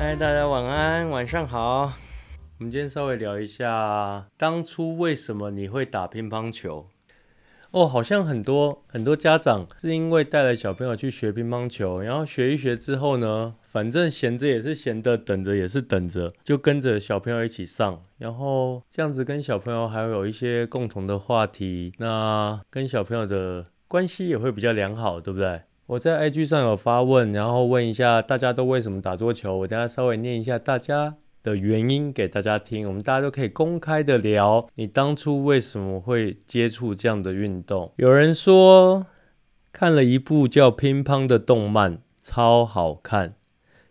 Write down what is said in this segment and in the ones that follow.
嗨，大家晚安，晚上好。我们今天稍微聊一下，当初为什么你会打乒乓球？哦，好像很多很多家长是因为带了小朋友去学乒乓球，然后学一学之后呢，反正闲着也是闲的，等着也是等着，就跟着小朋友一起上，然后这样子跟小朋友还会有一些共同的话题，那跟小朋友的关系也会比较良好，对不对？我在 IG 上有发问，然后问一下大家都为什么打桌球，我等下稍微念一下大家的原因给大家听，我们大家都可以公开的聊。你当初为什么会接触这样的运动？有人说看了一部叫《乒乓》的动漫，超好看，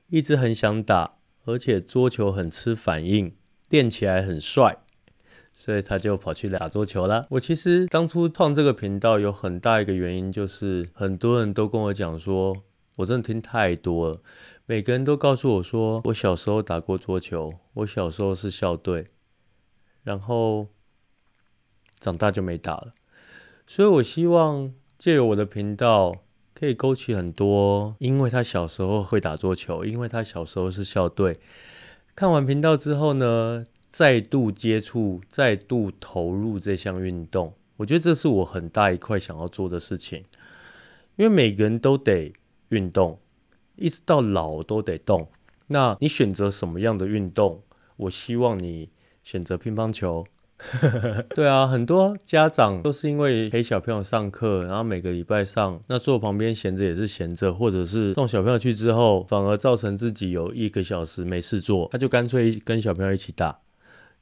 一直很想打，而且桌球很吃反应，练起来很帅，所以他就跑去打桌球了。我其实当初创这个频道有很大一个原因，就是很多人都跟我讲说，我真的听太多了。每个人都告诉我说，我小时候打过桌球，我小时候是校队，然后长大就没打了。所以我希望借由我的频道，可以勾起很多，因为他小时候会打桌球，因为他小时候是校队。看完频道之后呢，再度接触，再度投入这项运动，我觉得这是我很大一块想要做的事情，因为每个人都得运动。一直到老都得动。那你选择什么样的运动？我希望你选择乒乓球。对啊，很多家长都是因为陪小朋友上课，然后每个礼拜上，那坐旁边闲着也是闲着，或者是送小朋友去之后，反而造成自己有一个小时没事做，他就干脆跟小朋友一起打。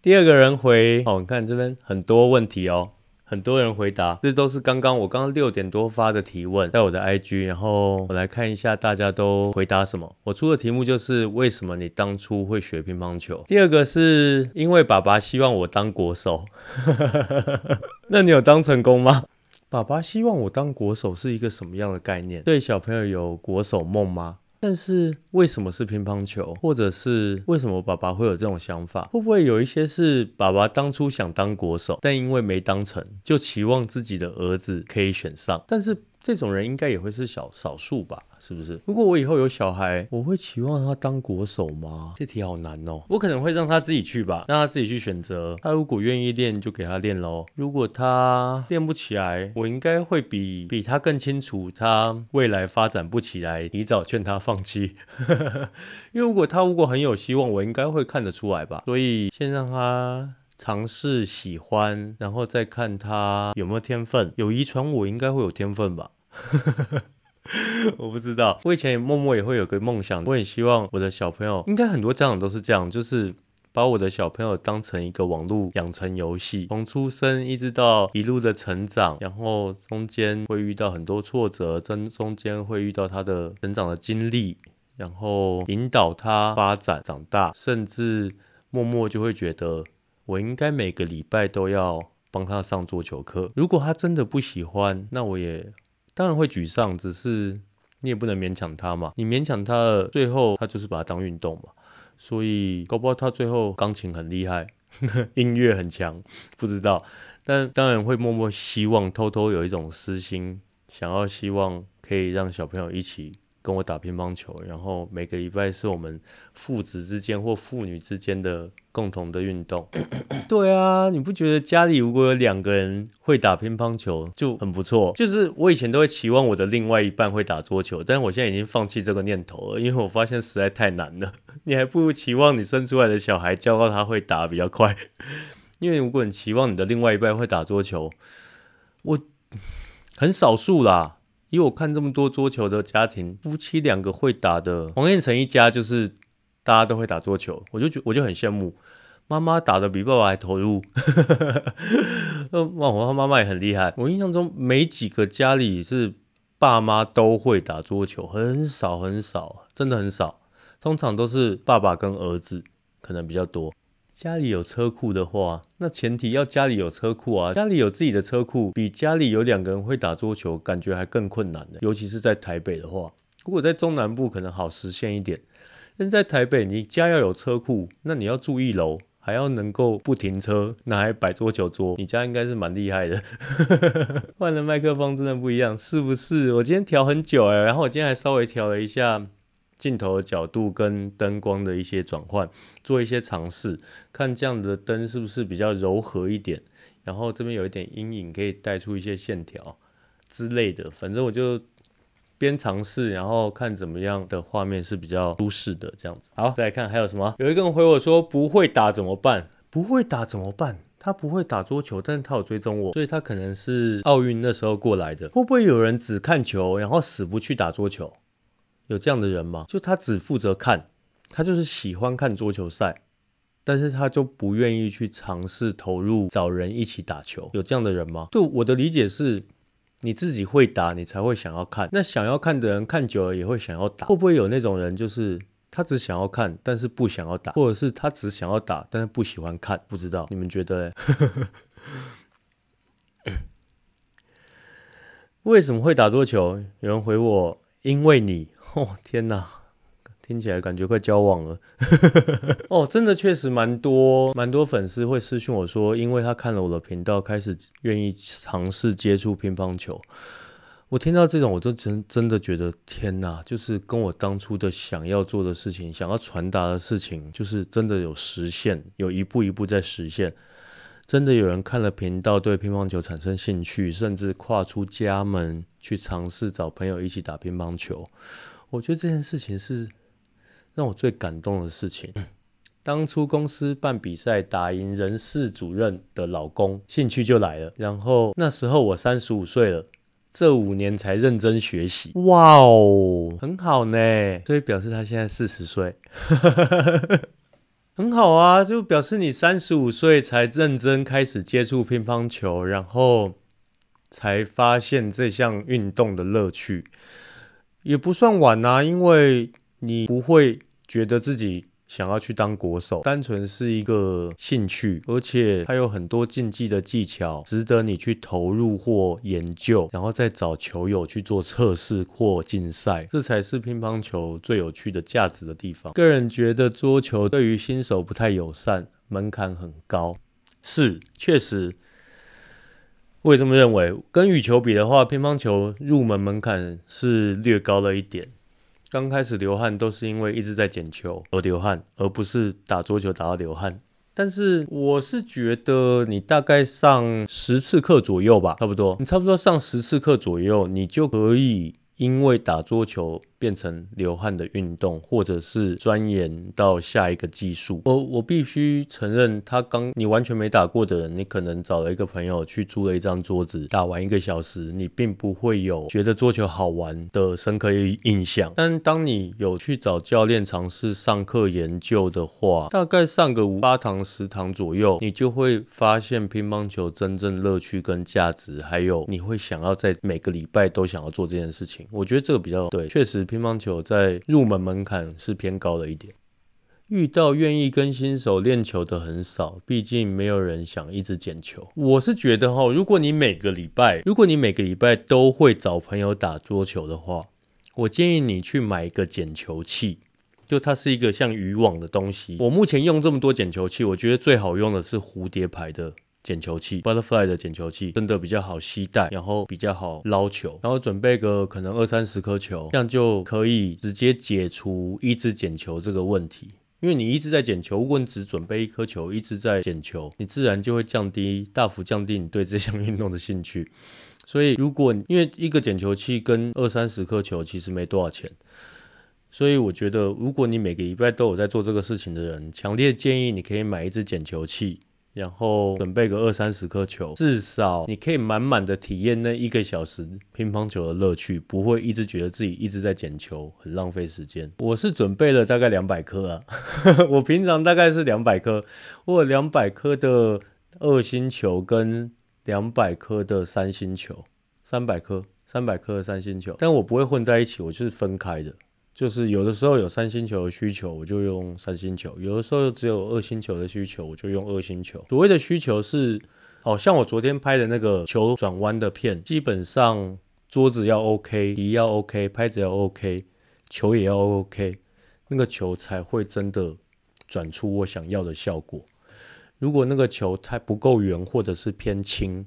第二个人回，哦，你看这边很多问题哦。很多人回答，这都是刚刚我刚刚六点多发的提问，在我的 IG，然后我来看一下大家都回答什么。我出的题目就是为什么你当初会学乒乓球？第二个是因为爸爸希望我当国手，那你有当成功吗？爸爸希望我当国手是一个什么样的概念？对小朋友有国手梦吗？但是为什么是乒乓球？或者是为什么爸爸会有这种想法？会不会有一些是爸爸当初想当国手，但因为没当成，就期望自己的儿子可以选上？但是。这种人应该也会是小少数吧，是不是？如果我以后有小孩，我会期望他当国手吗？这题好难哦。我可能会让他自己去吧，让他自己去选择。他如果愿意练，就给他练喽。如果他练不起来，我应该会比比他更清楚他未来发展不起来，提早劝他放弃。因为如果他如果很有希望，我应该会看得出来吧。所以先让他。尝试喜欢，然后再看他有没有天分。有遗传，我应该会有天分吧？我不知道。我以前默默也会有个梦想，我很希望我的小朋友，应该很多家长都是这样，就是把我的小朋友当成一个网络养成游戏，从出生一直到一路的成长，然后中间会遇到很多挫折，中中间会遇到他的成长的经历，然后引导他发展长大，甚至默默就会觉得。我应该每个礼拜都要帮他上桌球课。如果他真的不喜欢，那我也当然会沮丧。只是你也不能勉强他嘛。你勉强他了，最后他就是把它当运动嘛。所以搞不好他最后钢琴很厉害，音乐很强，不知道。但当然会默默希望，偷偷有一种私心，想要希望可以让小朋友一起。跟我打乒乓球，然后每个礼拜是我们父子之间或父女之间的共同的运动。对啊，你不觉得家里如果有两个人会打乒乓球就很不错？就是我以前都会期望我的另外一半会打桌球，但是我现在已经放弃这个念头了，因为我发现实在太难了。你还不如期望你生出来的小孩教到他会打比较快。因为如果你期望你的另外一半会打桌球，我很少数啦。以我看这么多桌球的家庭，夫妻两个会打的，黄彦成一家就是大家都会打桌球，我就觉我就很羡慕，妈妈打得比爸爸还投入，哇，我妈妈也很厉害。我印象中没几个家里是爸妈都会打桌球，很少很少，真的很少，通常都是爸爸跟儿子可能比较多。家里有车库的话，那前提要家里有车库啊。家里有自己的车库，比家里有两个人会打桌球，感觉还更困难呢。尤其是在台北的话，如果在中南部可能好实现一点，但在台北，你家要有车库，那你要住一楼，还要能够不停车，那还摆桌球桌，你家应该是蛮厉害的。换了麦克风真的不一样，是不是？我今天调很久哎，然后我今天还稍微调了一下镜头的角度跟灯光的一些转换，做一些尝试，看这样的灯是不是比较柔和一点，然后这边有一点阴影，可以带出一些线条之类的。反正我就边尝试，然后看怎么样的画面是比较舒适的这样子。好，再来看还有什么？有一个人回我说不会打怎么办？不会打怎么办？他不会打桌球，但是他有追踪我，所以他可能是奥运那时候过来的。会不会有人只看球，然后死不去打桌球？有这样的人吗？就他只负责看，他就是喜欢看桌球赛，但是他就不愿意去尝试投入找人一起打球。有这样的人吗？对，我的理解是，你自己会打，你才会想要看。那想要看的人看久了也会想要打。会不会有那种人，就是他只想要看，但是不想要打，或者是他只想要打，但是不喜欢看？不知道，你们觉得？为什么会打桌球？有人回我，因为你。哦天哪，听起来感觉快交往了。哦，真的确实蛮多蛮多粉丝会私讯我说，因为他看了我的频道，开始愿意尝试接触乒乓球。我听到这种，我都真真的觉得天哪，就是跟我当初的想要做的事情，想要传达的事情，就是真的有实现，有一步一步在实现。真的有人看了频道，对乒乓球产生兴趣，甚至跨出家门去尝试找朋友一起打乒乓球。我觉得这件事情是让我最感动的事情。当初公司办比赛打赢人事主任的老公，兴趣就来了。然后那时候我三十五岁了，这五年才认真学习。哇哦，很好呢。所以表示他现在四十岁，很好啊。就表示你三十五岁才认真开始接触乒乓球，然后才发现这项运动的乐趣。也不算晚、啊，因为你不会觉得自己想要去当国手，单纯是一个兴趣，而且还有很多竞技的技巧值得你去投入或研究，然后再找球友去做测试或竞赛，这才是乒乓球最有趣的价值的地方。个人觉得桌球对于新手不太友善，门槛很高，是确实。我也这么认为。跟羽球比的话，乒乓球入门门槛是略高了一点。刚开始流汗都是因为一直在捡球而流汗，而不是打桌球打到流汗。但是我是觉得你大概上十次课左右吧，差不多。你差不多上十次课左右，你就可以。因为打桌球变成流汗的运动，或者是钻研到下一个技术，我我必须承认，他刚你完全没打过的人，你可能找了一个朋友去租了一张桌子，打完一个小时，你并不会有觉得桌球好玩的深刻印象。但当你有去找教练尝试上课研究的话，大概上个五八堂十堂左右，你就会发现乒乓球真正乐趣跟价值，还有你会想要在每个礼拜都想要做这件事情。我觉得这个比较对，确实乒乓球在入门门槛是偏高了一点。遇到愿意跟新手练球的很少，毕竟没有人想一直捡球。我是觉得哈，如果你每个礼拜，如果你每个礼拜都会找朋友打桌球的话，我建议你去买一个捡球器，就它是一个像渔网的东西。我目前用这么多捡球器，我觉得最好用的是蝴蝶牌的。捡球器，Butterfly 的捡球器真的比较好携带，然后比较好捞球，然后准备个可能二三十颗球，这样就可以直接解除一直捡球这个问题。因为你一直在捡球，如果你只准备一颗球，一直在捡球，你自然就会降低，大幅降低你对这项运动的兴趣。所以，如果因为一个捡球器跟二三十颗球其实没多少钱，所以我觉得，如果你每个礼拜都有在做这个事情的人，强烈建议你可以买一支捡球器。然后准备个二三十颗球，至少你可以满满的体验那一个小时乒乓球的乐趣，不会一直觉得自己一直在捡球，很浪费时间。我是准备了大概两百颗啊，我平常大概是两百颗，我有两百颗的二星球跟两百颗的三星球，三百颗，三百颗的三星球，但我不会混在一起，我就是分开的。就是有的时候有三星球的需求，我就用三星球；有的时候只有二星球的需求，我就用二星球。所谓的需求是，好像我昨天拍的那个球转弯的片，基本上桌子要 OK，底要 OK，拍子要 OK，球也要 OK，那个球才会真的转出我想要的效果。如果那个球太不够圆或者是偏轻，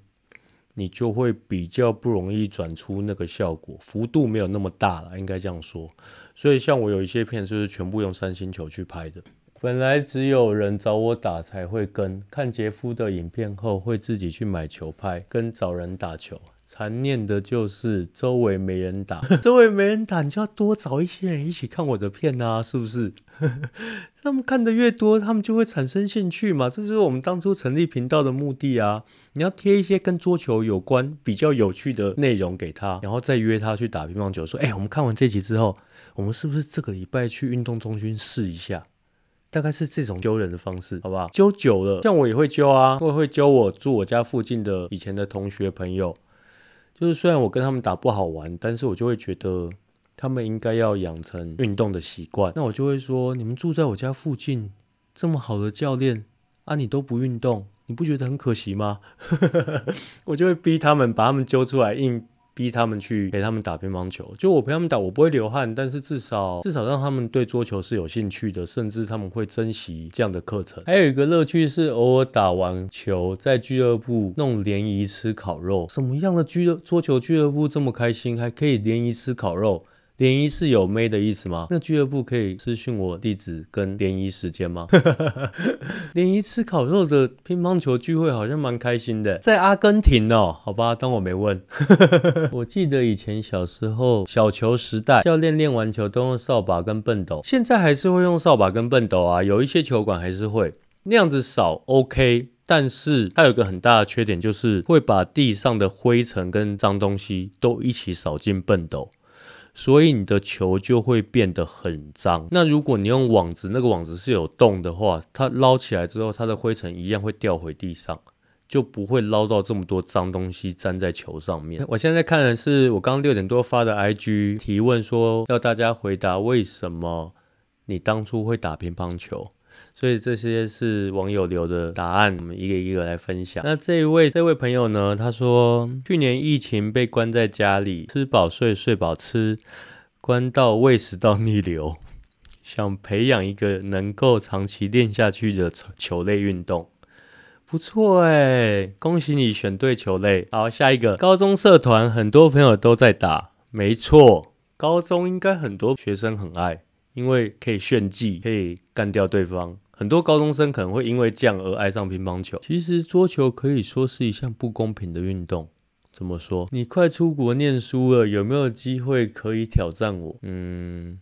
你就会比较不容易转出那个效果，幅度没有那么大了，应该这样说。所以像我有一些片就是全部用三星球去拍的。本来只有人找我打才会跟，看杰夫的影片后会自己去买球拍，跟找人打球。残念的就是周围没人打，周围没人打，你就要多找一些人一起看我的片啊，是不是？他们看的越多，他们就会产生兴趣嘛，这就是我们当初成立频道的目的啊。你要贴一些跟桌球有关、比较有趣的内容给他，然后再约他去打乒乓球。说，哎，我们看完这集之后，我们是不是这个礼拜去运动中心试一下？大概是这种揪人的方式，好不好？揪久了，像我也会揪啊，我也会揪我住我家附近的以前的同学朋友。就是虽然我跟他们打不好玩，但是我就会觉得他们应该要养成运动的习惯。那我就会说，你们住在我家附近，这么好的教练啊，你都不运动，你不觉得很可惜吗？我就会逼他们，把他们揪出来硬。逼他们去陪他们打乒乓球，就我陪他们打，我不会流汗，但是至少至少让他们对桌球是有兴趣的，甚至他们会珍惜这样的课程。还有一个乐趣是偶尔打完球，在俱乐部弄联谊吃烤肉。什么样的俱乐桌球俱乐部这么开心，还可以联谊吃烤肉？联谊是有妹的意思吗？那俱乐部可以私讯我地址跟联谊时间吗？联谊吃烤肉的乒乓球聚会好像蛮开心的，在阿根廷哦，好吧，当我没问。我记得以前小时候小球时代，教练练完球都用扫把跟畚斗，现在还是会用扫把跟畚斗啊，有一些球馆还是会那样子扫，OK，但是它有个很大的缺点，就是会把地上的灰尘跟脏东西都一起扫进畚斗。所以你的球就会变得很脏。那如果你用网子，那个网子是有洞的话，它捞起来之后，它的灰尘一样会掉回地上，就不会捞到这么多脏东西粘在球上面。我现在看的是我刚刚六点多发的 IG 提问，说要大家回答为什么你当初会打乒乓球。所以这些是网友留的答案，我们一个一个来分享。那这一位这位朋友呢？他说，去年疫情被关在家里，吃饱睡，睡饱吃，关到胃食道逆流，想培养一个能够长期练下去的球类运动。不错哎，恭喜你选对球类。好，下一个，高中社团很多朋友都在打，没错，高中应该很多学生很爱。因为可以炫技，可以干掉对方。很多高中生可能会因为这样而爱上乒乓球。其实桌球可以说是一项不公平的运动。怎么说？你快出国念书了，有没有机会可以挑战我？嗯，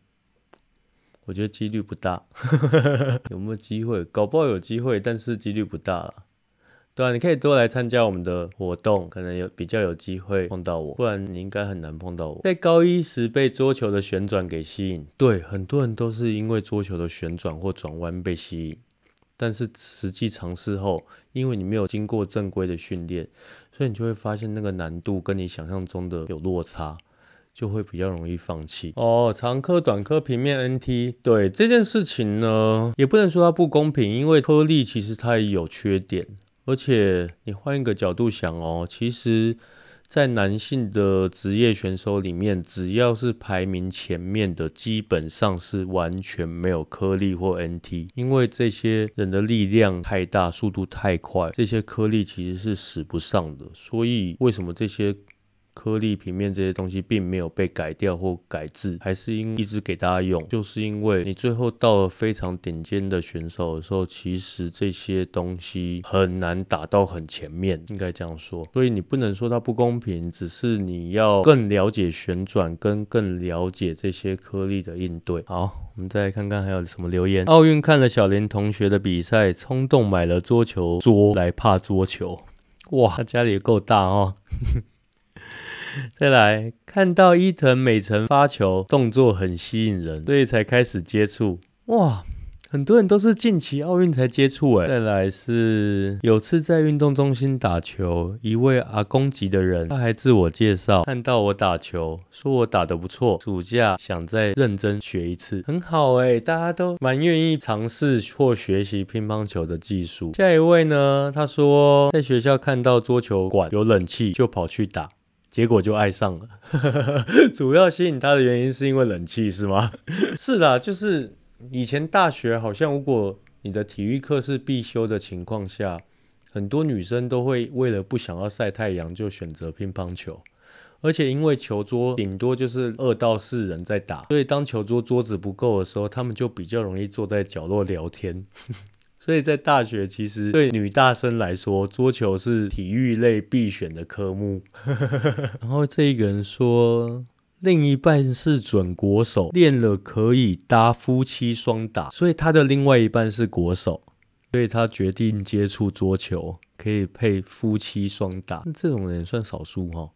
我觉得几率不大。有没有机会？搞不好有机会，但是几率不大。对啊，你可以多来参加我们的活动，可能有比较有机会碰到我，不然你应该很难碰到我。在高一时被桌球的旋转给吸引，对，很多人都是因为桌球的旋转或转弯被吸引，但是实际尝试后，因为你没有经过正规的训练，所以你就会发现那个难度跟你想象中的有落差，就会比较容易放弃。哦，长颗、短颗、平面 NT，对，这件事情呢，也不能说它不公平，因为颗粒其实它也有缺点。而且你换一个角度想哦，其实，在男性的职业选手里面，只要是排名前面的，基本上是完全没有颗粒或 NT，因为这些人的力量太大，速度太快，这些颗粒其实是使不上的。所以为什么这些？颗粒平面这些东西并没有被改掉或改制，还是因一直给大家用，就是因为你最后到了非常顶尖的选手的时候，其实这些东西很难打到很前面，应该这样说。所以你不能说它不公平，只是你要更了解旋转，跟更了解这些颗粒的应对。好，我们再来看看还有什么留言。奥运看了小林同学的比赛，冲动买了桌球桌来怕桌球。哇，家里也够大哦。再来看到伊藤美诚发球动作很吸引人，所以才开始接触。哇，很多人都是近期奥运才接触哎。再来是有次在运动中心打球，一位阿公级的人，他还自我介绍，看到我打球，说我打得不错，暑假想再认真学一次，很好哎，大家都蛮愿意尝试或学习乒乓球的技术。下一位呢，他说在学校看到桌球馆有冷气，就跑去打。结果就爱上了，主要吸引他的原因是因为冷气是吗？是的，就是以前大学好像如果你的体育课是必修的情况下，很多女生都会为了不想要晒太阳，就选择乒乓球。而且因为球桌顶多就是二到四人在打，所以当球桌桌子不够的时候，他们就比较容易坐在角落聊天。所以在大学，其实对女大生来说，桌球是体育类必选的科目。然后这一个人说，另一半是准国手，练了可以搭夫妻双打，所以他的另外一半是国手，所以他决定接触桌球，可以配夫妻双打。这种人算少数哈。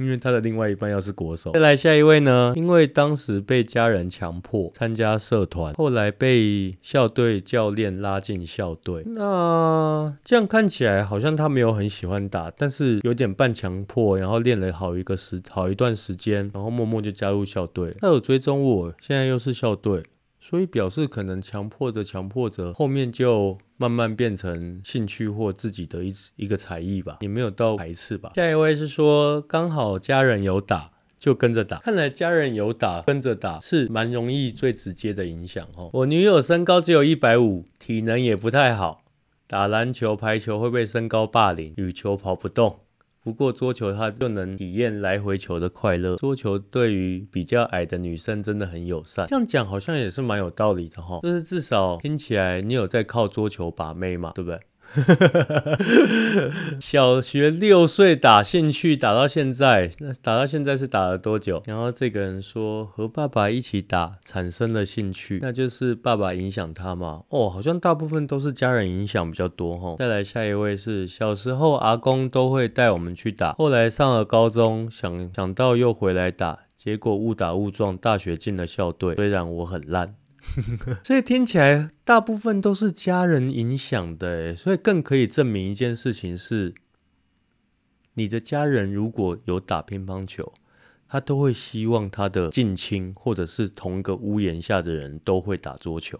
因为他的另外一半要是国手。再来下一位呢？因为当时被家人强迫参加社团，后来被校队教练拉进校队。那这样看起来好像他没有很喜欢打，但是有点半强迫，然后练了好一个时好一段时间，然后默默就加入校队。他有追踪我，现在又是校队。所以表示可能强迫着强迫着，后面就慢慢变成兴趣或自己的一一个才艺吧，也没有到排斥吧。下一位是说刚好家人有打就跟着打，看来家人有打跟着打是蛮容易最直接的影响哦。我女友身高只有一百五，体能也不太好，打篮球排球会被身高霸凌，羽球跑不动。不过桌球它就能体验来回球的快乐。桌球对于比较矮的女生真的很友善。这样讲好像也是蛮有道理的哈。就是至少听起来你有在靠桌球把妹嘛，对不对？小学六岁打兴趣打到现在，那打到现在是打了多久？然后这个人说和爸爸一起打产生了兴趣，那就是爸爸影响他嘛？哦，好像大部分都是家人影响比较多哈。再来下一位是小时候阿公都会带我们去打，后来上了高中想想到又回来打，结果误打误撞大学进了校队，虽然我很烂。所以听起来大部分都是家人影响的，所以更可以证明一件事情是，你的家人如果有打乒乓球，他都会希望他的近亲或者是同一个屋檐下的人都会打桌球，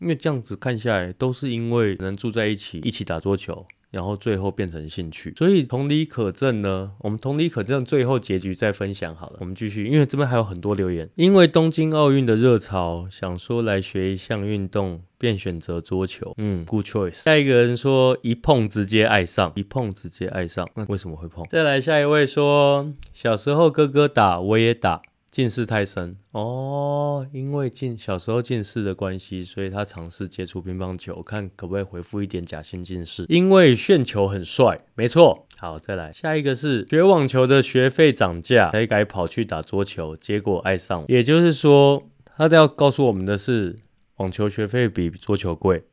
因为这样子看下来都是因为能住在一起，一起打桌球。然后最后变成兴趣，所以同理可证呢。我们同理可证，最后结局再分享好了。我们继续，因为这边还有很多留言。因为东京奥运的热潮，想说来学一项运动，便选择桌球。嗯，good choice。下一个人说一碰直接爱上，一碰直接爱上，那为什么会碰？再来下一位说，小时候哥哥打，我也打。近视太深哦，因为近小时候近视的关系，所以他尝试接触乒乓球，看可不可以恢复一点假性近视。因为炫球很帅，没错。好，再来下一个是学网球的学费涨价，才改跑去打桌球，结果爱上。也就是说，他都要告诉我们的是，网球学费比桌球贵。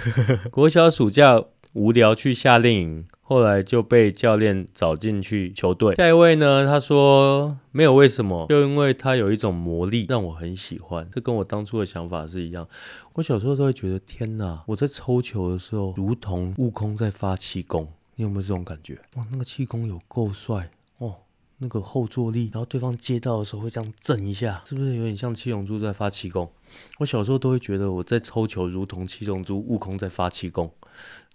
国小暑假无聊去夏令营。后来就被教练找进去球队。下一位呢？他说没有为什么，就因为他有一种魔力让我很喜欢。这跟我当初的想法是一样。我小时候都会觉得天哪，我在抽球的时候如同悟空在发气功。你有没有这种感觉？哇，那个气功有够帅哦，那个后坐力，然后对方接到的时候会这样震一下，是不是有点像七龙珠在发气功？我小时候都会觉得我在抽球如同七龙珠悟空在发气功。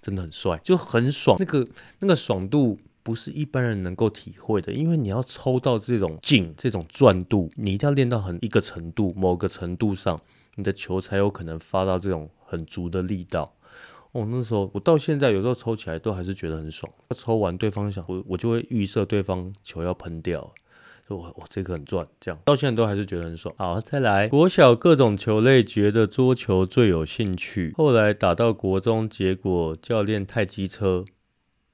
真的很帅，就很爽。那个那个爽度不是一般人能够体会的，因为你要抽到这种劲、这种转度，你一定要练到很一个程度、某个程度上，你的球才有可能发到这种很足的力道。哦，那时候我到现在有时候抽起来都还是觉得很爽。抽完对方想我，我就会预设对方球要喷掉。说我我这个很赚，这样到现在都还是觉得很爽。好，再来国小各种球类，觉得桌球最有兴趣。后来打到国中，结果教练太机车，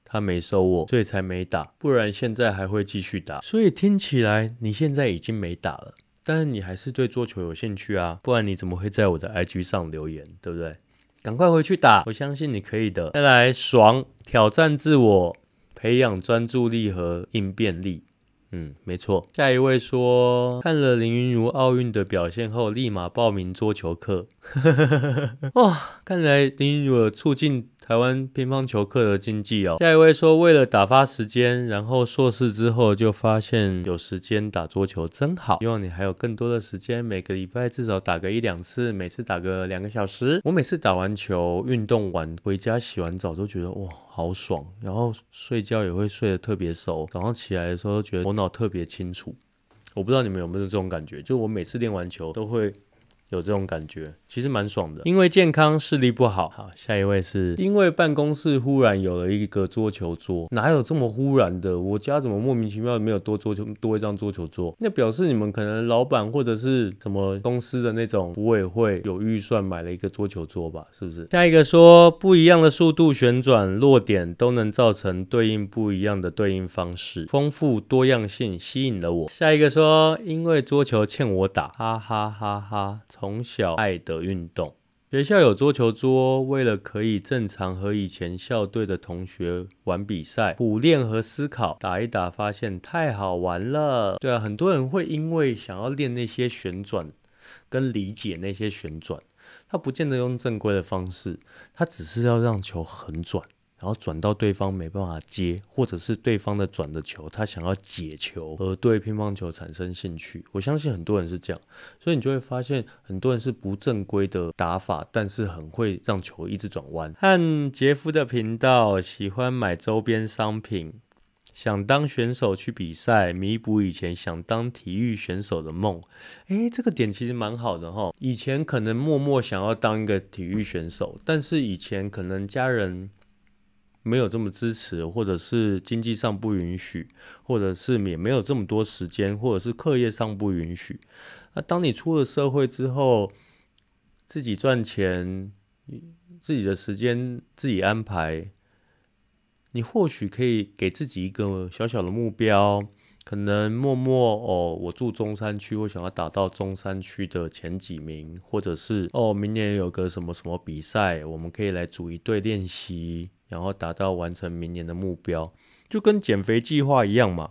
他没收我，所以才没打。不然现在还会继续打。所以听起来你现在已经没打了，但是你还是对桌球有兴趣啊？不然你怎么会在我的 IG 上留言，对不对？赶快回去打，我相信你可以的。再来爽，挑战自我，培养专注力和应变力。嗯，没错。下一位说，看了林昀儒奥运的表现后，立马报名桌球课。哇，看来林昀儒的促进台湾乒乓球课的经济哦。下一位说，为了打发时间，然后硕士之后就发现有时间打桌球真好。希望你还有更多的时间，每个礼拜至少打个一两次，每次打个两个小时。我每次打完球，运动完回家洗完澡都觉得哇，好爽。然后睡觉也会睡得特别熟，早上起来的时候觉得头脑特别清楚。我不知道你们有没有这种感觉，就我每次练完球都会。有这种感觉，其实蛮爽的。因为健康视力不好。好，下一位是因为办公室忽然有了一个桌球桌，哪有这么忽然的？我家怎么莫名其妙没有多桌球多一张桌球桌？那表示你们可能老板或者是什么公司的那种组委会有预算买了一个桌球桌吧？是不是？下一个说不一样的速度旋转落点都能造成对应不一样的对应方式，丰富多样性吸引了我。下一个说因为桌球欠我打，哈哈哈哈。从小爱的运动，学校有桌球桌，为了可以正常和以前校队的同学玩比赛、补练和思考，打一打发现太好玩了。对啊，很多人会因为想要练那些旋转，跟理解那些旋转，他不见得用正规的方式，他只是要让球横转。然后转到对方没办法接，或者是对方的转的球，他想要解球而对乒乓球产生兴趣。我相信很多人是这样，所以你就会发现很多人是不正规的打法，但是很会让球一直转弯。和杰夫的频道喜欢买周边商品，想当选手去比赛，弥补以前想当体育选手的梦。诶，这个点其实蛮好的哈。以前可能默默想要当一个体育选手，但是以前可能家人。没有这么支持，或者是经济上不允许，或者是也没有这么多时间，或者是课业上不允许。那当你出了社会之后，自己赚钱，自己的时间自己安排，你或许可以给自己一个小小的目标，可能默默哦，我住中山区，我想要打到中山区的前几名，或者是哦，明年有个什么什么比赛，我们可以来组一队练习。然后达到完成明年的目标，就跟减肥计划一样嘛。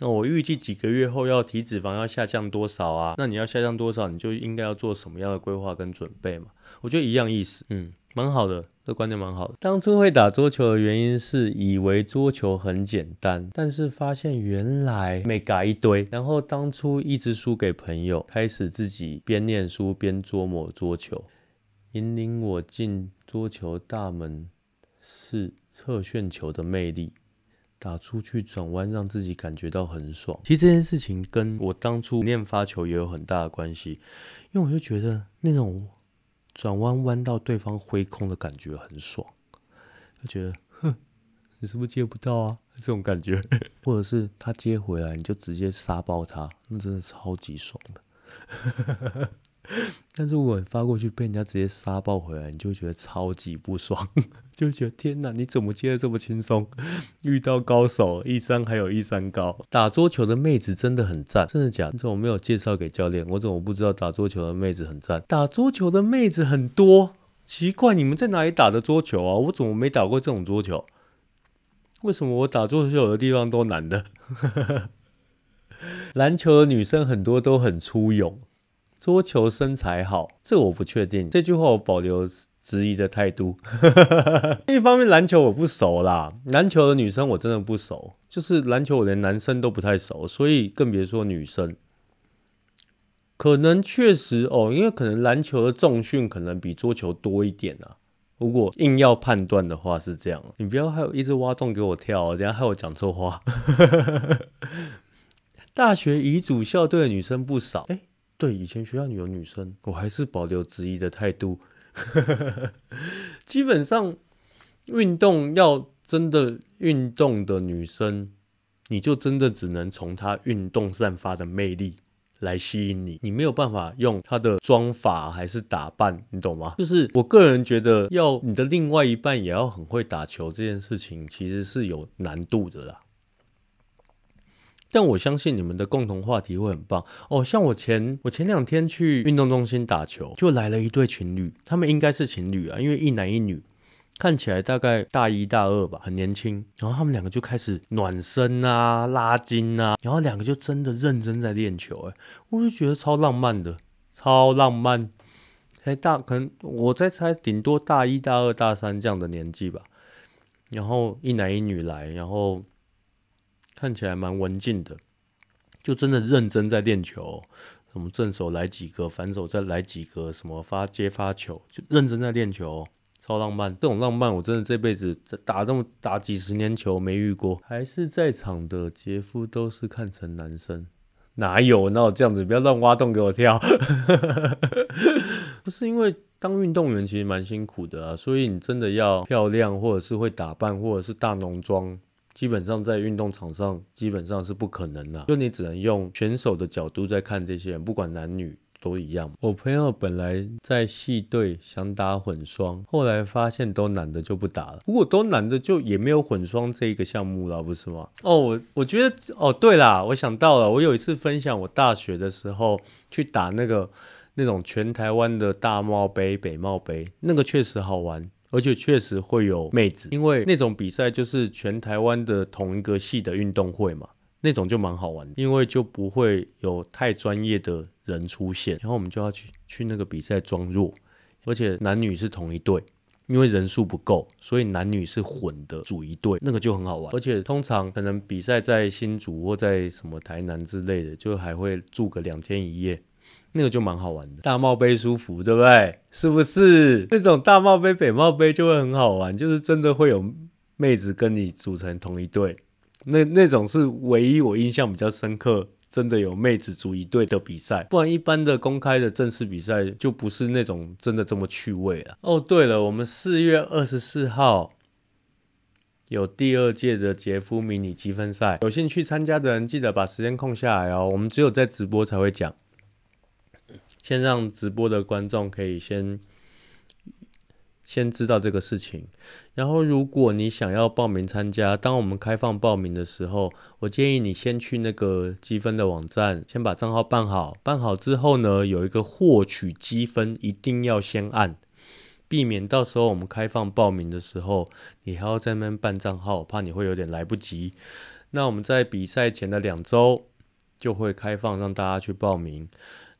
那我预计几个月后要体脂肪要下降多少啊？那你要下降多少，你就应该要做什么样的规划跟准备嘛？我觉得一样意思，嗯，蛮好的，这观念蛮好的。当初会打桌球的原因是以为桌球很简单，但是发现原来没嘎一堆。然后当初一直输给朋友，开始自己边念书边琢磨桌球，引领我进桌球大门。是侧旋球的魅力，打出去转弯，让自己感觉到很爽。其实这件事情跟我当初练发球也有很大的关系，因为我就觉得那种转弯弯到对方挥空的感觉很爽，就觉得哼，你是不是接不到啊？这种感觉，或者是他接回来，你就直接杀爆他，那真的超级爽的。但是如果发过去被人家直接杀爆回来，你就觉得超级不爽，就觉得天哪，你怎么接的这么轻松？遇到高手一山还有一山高。打桌球的妹子真的很赞，真的假的？你怎么没有介绍给教练？我怎么不知道打桌球的妹子很赞？打桌球的妹子很多，奇怪，你们在哪里打的桌球啊？我怎么没打过这种桌球？为什么我打桌球的地方都男的？篮球的女生很多都很粗勇。桌球身材好，这我不确定。这句话我保留质疑的态度。另 一方面，篮球我不熟啦，篮球的女生我真的不熟。就是篮球我连男生都不太熟，所以更别说女生。可能确实哦，因为可能篮球的重训可能比桌球多一点啊。如果硬要判断的话是这样，你不要还有一直挖洞给我跳哦，等下害我讲错话。大学乙组校队的女生不少，欸对，以前学校里有女生，我还是保留质疑的态度。基本上，运动要真的运动的女生，你就真的只能从她运动散发的魅力来吸引你，你没有办法用她的妆法还是打扮，你懂吗？就是我个人觉得，要你的另外一半也要很会打球这件事情，其实是有难度的啦。但我相信你们的共同话题会很棒哦。像我前我前两天去运动中心打球，就来了一对情侣，他们应该是情侣啊，因为一男一女，看起来大概大一大二吧，很年轻。然后他们两个就开始暖身啊、拉筋啊，然后两个就真的认真在练球，哎，我就觉得超浪漫的，超浪漫。才大，可能我在猜，顶多大一大二大三这样的年纪吧。然后一男一女来，然后。看起来蛮文静的，就真的认真在练球。什么正手来几个，反手再来几个，什么发接发球，就认真在练球，超浪漫。这种浪漫，我真的这辈子打这么打几十年球没遇过。还是在场的杰夫都是看成男生，哪有？哪有这样子？不要乱挖洞给我跳。不是因为当运动员其实蛮辛苦的啊，所以你真的要漂亮，或者是会打扮，或者是大浓妆，基本上在运动场上基本上是不可能的。就你只能用选手的角度在看这些人，不管男女。都一样。我朋友本来在系队想打混双，后来发现都男的就不打了。如果都男的，就也没有混双这一个项目了，不是吗？哦，我我觉得哦，对啦，我想到了，我有一次分享我大学的时候去打那个那种全台湾的大帽杯、北帽杯，那个确实好玩，而且确实会有妹子，因为那种比赛就是全台湾的同一个系的运动会嘛。那种就蛮好玩的，因为就不会有太专业的人出现，然后我们就要去去那个比赛装弱，而且男女是同一队，因为人数不够，所以男女是混的组一队，那个就很好玩。而且通常可能比赛在新竹或在什么台南之类的，就还会住个两天一夜，那个就蛮好玩的。大帽杯舒服，对不对？是不是？那种大帽杯、北帽杯就会很好玩，就是真的会有妹子跟你组成同一队。那那种是唯一我印象比较深刻，真的有妹子组一队的比赛，不然一般的公开的正式比赛就不是那种真的这么趣味了。哦，对了，我们四月二十四号有第二届的杰夫迷你积分赛，有兴趣参加的人记得把时间空下来哦。我们只有在直播才会讲，先让直播的观众可以先。先知道这个事情，然后如果你想要报名参加，当我们开放报名的时候，我建议你先去那个积分的网站，先把账号办好。办好之后呢，有一个获取积分，一定要先按，避免到时候我们开放报名的时候，你还要在那边办账号，怕你会有点来不及。那我们在比赛前的两周就会开放让大家去报名。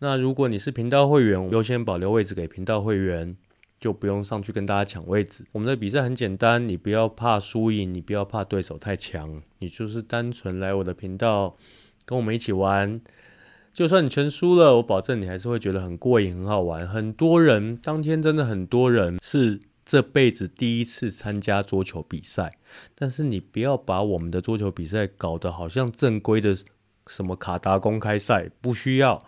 那如果你是频道会员，优先保留位置给频道会员。就不用上去跟大家抢位置。我们的比赛很简单，你不要怕输赢，你不要怕对手太强，你就是单纯来我的频道跟我们一起玩。就算你全输了，我保证你还是会觉得很过瘾、很好玩。很多人当天真的很多人是这辈子第一次参加桌球比赛，但是你不要把我们的桌球比赛搞得好像正规的什么卡达公开赛，不需要，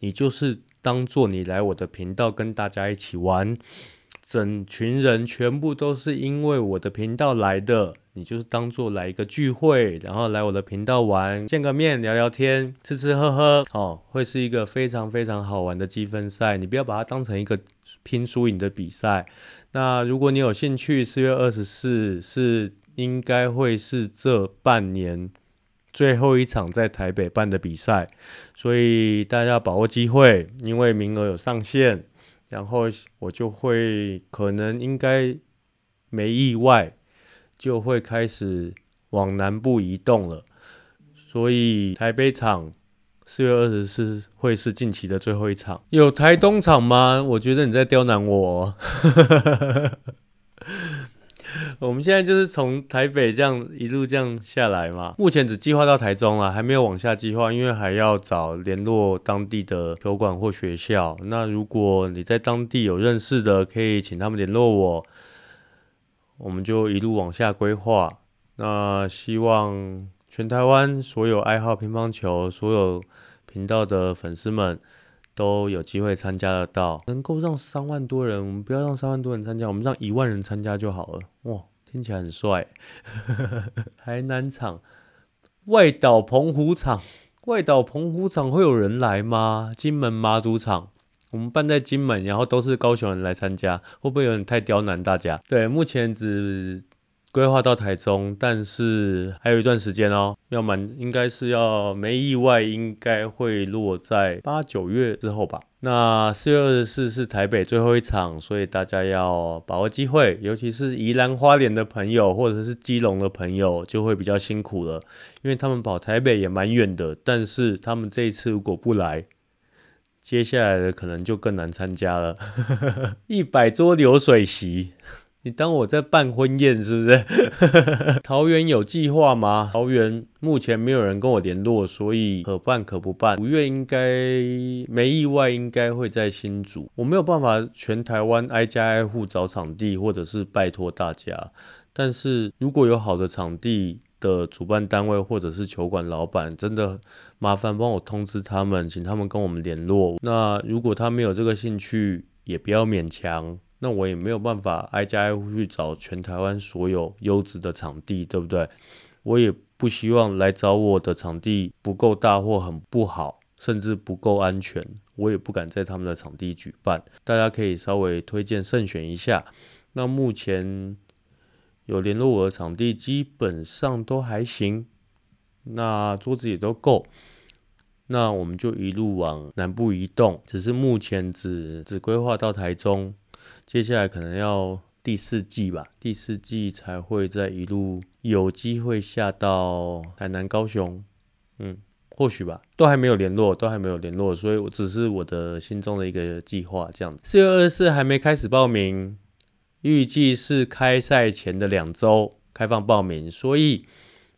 你就是当做你来我的频道跟大家一起玩。整群人全部都是因为我的频道来的，你就是当做来一个聚会，然后来我的频道玩，见个面，聊聊天，吃吃喝喝，哦，会是一个非常非常好玩的积分赛。你不要把它当成一个拼输赢的比赛。那如果你有兴趣，四月二十四是应该会是这半年最后一场在台北办的比赛，所以大家把握机会，因为名额有上限。然后我就会可能应该没意外，就会开始往南部移动了。所以台北场四月二十四会是近期的最后一场。有台东场吗？我觉得你在刁难我。我们现在就是从台北这样一路这样下来嘛，目前只计划到台中啊，还没有往下计划，因为还要找联络当地的球馆或学校。那如果你在当地有认识的，可以请他们联络我，我们就一路往下规划。那希望全台湾所有爱好乒乓球、所有频道的粉丝们都有机会参加得到，能够让三万多人，我们不要让三万多人参加，我们让一万人参加就好了。哇！听起来很帅，台南场、外岛澎湖场、外岛澎湖场会有人来吗？金门马祖场，我们办在金门，然后都是高雄人来参加，会不会有点太刁难大家？对，目前只规划到台中，但是还有一段时间哦，要满应该是要没意外，应该会落在八九月之后吧。那四月二十四是台北最后一场，所以大家要把握机会，尤其是宜兰花莲的朋友，或者是基隆的朋友，就会比较辛苦了，因为他们跑台北也蛮远的。但是他们这一次如果不来，接下来的可能就更难参加了。一百桌流水席。你当我在办婚宴是不是？桃园有计划吗？桃园目前没有人跟我联络，所以可办可不办。五月应该没意外，应该会在新竹。我没有办法全台湾挨家挨户找场地，或者是拜托大家。但是如果有好的场地，的主办单位或者是球馆老板，真的麻烦帮我通知他们，请他们跟我们联络。那如果他没有这个兴趣，也不要勉强。那我也没有办法挨家挨户去找全台湾所有优质的场地，对不对？我也不希望来找我的场地不够大或很不好，甚至不够安全，我也不敢在他们的场地举办。大家可以稍微推荐慎选一下。那目前。有联络我的场地，基本上都还行，那桌子也都够，那我们就一路往南部移动。只是目前只只规划到台中，接下来可能要第四季吧，第四季才会再一路有机会下到台南、高雄，嗯，或许吧，都还没有联络，都还没有联络，所以我只是我的心中的一个计划这样。四月二十四还没开始报名。预计是开赛前的两周开放报名，所以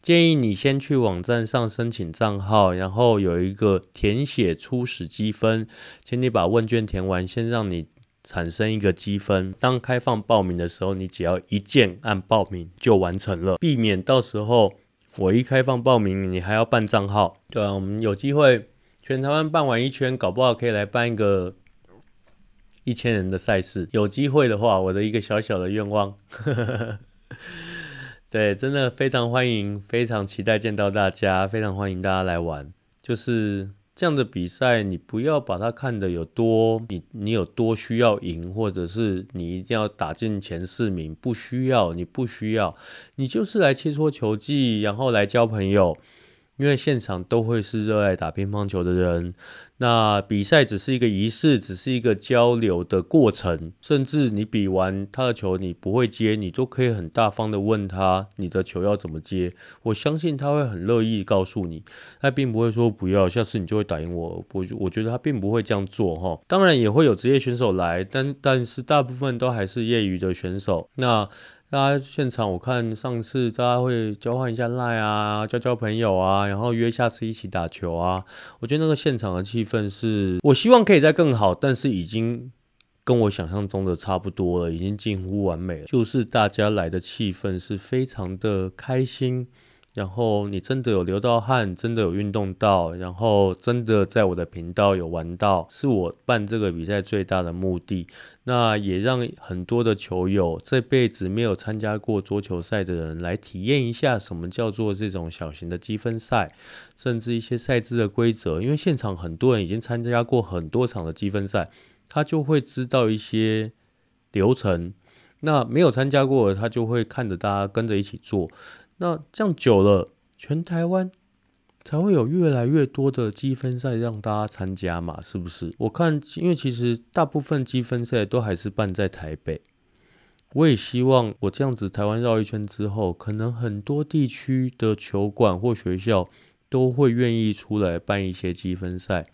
建议你先去网站上申请账号，然后有一个填写初始积分，请你把问卷填完，先让你产生一个积分。当开放报名的时候，你只要一键按报名就完成了，避免到时候我一开放报名，你还要办账号。对啊，我们有机会全台湾办完一圈，搞不好可以来办一个。一千人的赛事，有机会的话，我的一个小小的愿望，对，真的非常欢迎，非常期待见到大家，非常欢迎大家来玩。就是这样的比赛，你不要把它看得有多，你你有多需要赢，或者是你一定要打进前四名，不需要，你不需要，你就是来切磋球技，然后来交朋友。因为现场都会是热爱打乒乓球的人，那比赛只是一个仪式，只是一个交流的过程。甚至你比完他的球，你不会接，你都可以很大方的问他你的球要怎么接。我相信他会很乐意告诉你，他并不会说不要，下次你就会打赢我。我我觉得他并不会这样做哈。当然也会有职业选手来，但但是大部分都还是业余的选手。那。大家现场，我看上次大家会交换一下赖啊，交交朋友啊，然后约下次一起打球啊。我觉得那个现场的气氛是，我希望可以再更好，但是已经跟我想象中的差不多了，已经近乎完美了。就是大家来的气氛是非常的开心。然后你真的有流到汗，真的有运动到，然后真的在我的频道有玩到，是我办这个比赛最大的目的。那也让很多的球友这辈子没有参加过桌球赛的人来体验一下什么叫做这种小型的积分赛，甚至一些赛制的规则。因为现场很多人已经参加过很多场的积分赛，他就会知道一些流程。那没有参加过，他就会看着大家跟着一起做。那这样久了，全台湾才会有越来越多的积分赛让大家参加嘛，是不是？我看，因为其实大部分积分赛都还是办在台北。我也希望我这样子台湾绕一圈之后，可能很多地区的球馆或学校都会愿意出来办一些积分赛，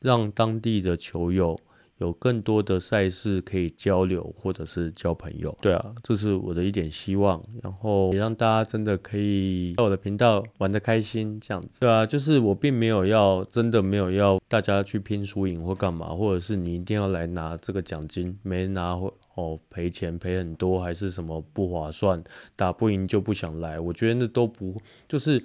让当地的球友。有更多的赛事可以交流，或者是交朋友。对啊，这是我的一点希望，然后也让大家真的可以在我的频道玩得开心，这样子。对啊，就是我并没有要，真的没有要大家去拼输赢或干嘛，或者是你一定要来拿这个奖金，没拿或哦赔钱赔很多，还是什么不划算，打不赢就不想来。我觉得那都不就是。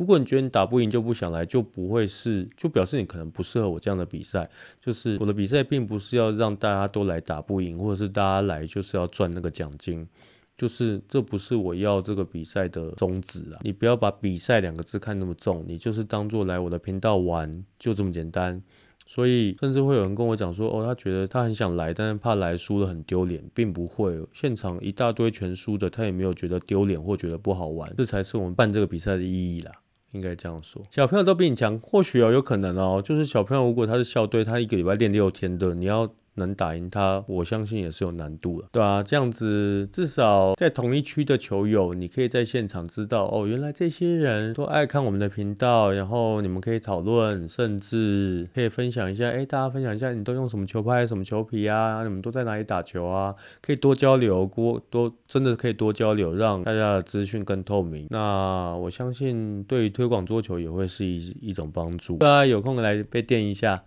如果你觉得你打不赢就不想来，就不会是，就表示你可能不适合我这样的比赛。就是我的比赛并不是要让大家都来打不赢，或者是大家来就是要赚那个奖金，就是这不是我要这个比赛的宗旨啊。你不要把比赛两个字看那么重，你就是当做来我的频道玩，就这么简单。所以甚至会有人跟我讲说，哦，他觉得他很想来，但是怕来输了很丢脸，并不会。现场一大堆全输的，他也没有觉得丢脸或觉得不好玩，这才是我们办这个比赛的意义啦。应该这样说，小朋友都比你强，或许哦，有可能哦，就是小朋友如果他是校队，他一个礼拜练六天的，你要。能打赢他，我相信也是有难度的，对啊，这样子至少在同一区的球友，你可以在现场知道哦，原来这些人都爱看我们的频道，然后你们可以讨论，甚至可以分享一下，哎，大家分享一下你都用什么球拍、什么球皮啊？你们都在哪里打球啊？可以多交流，多多真的可以多交流，让大家的资讯更透明。那我相信对于推广桌球也会是一一种帮助。大家有空来被电一下，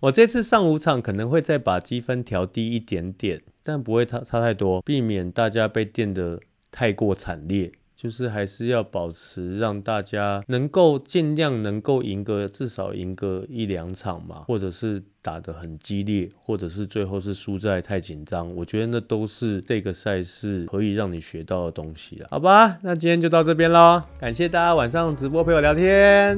我这次上五场可能。会再把积分调低一点点，但不会差差太多，避免大家被电得太过惨烈。就是还是要保持让大家能够尽量能够赢个至少赢个一两场嘛，或者是打得很激烈，或者是最后是输在太紧张，我觉得那都是这个赛事可以让你学到的东西了。好吧，那今天就到这边喽，感谢大家晚上直播陪我聊天。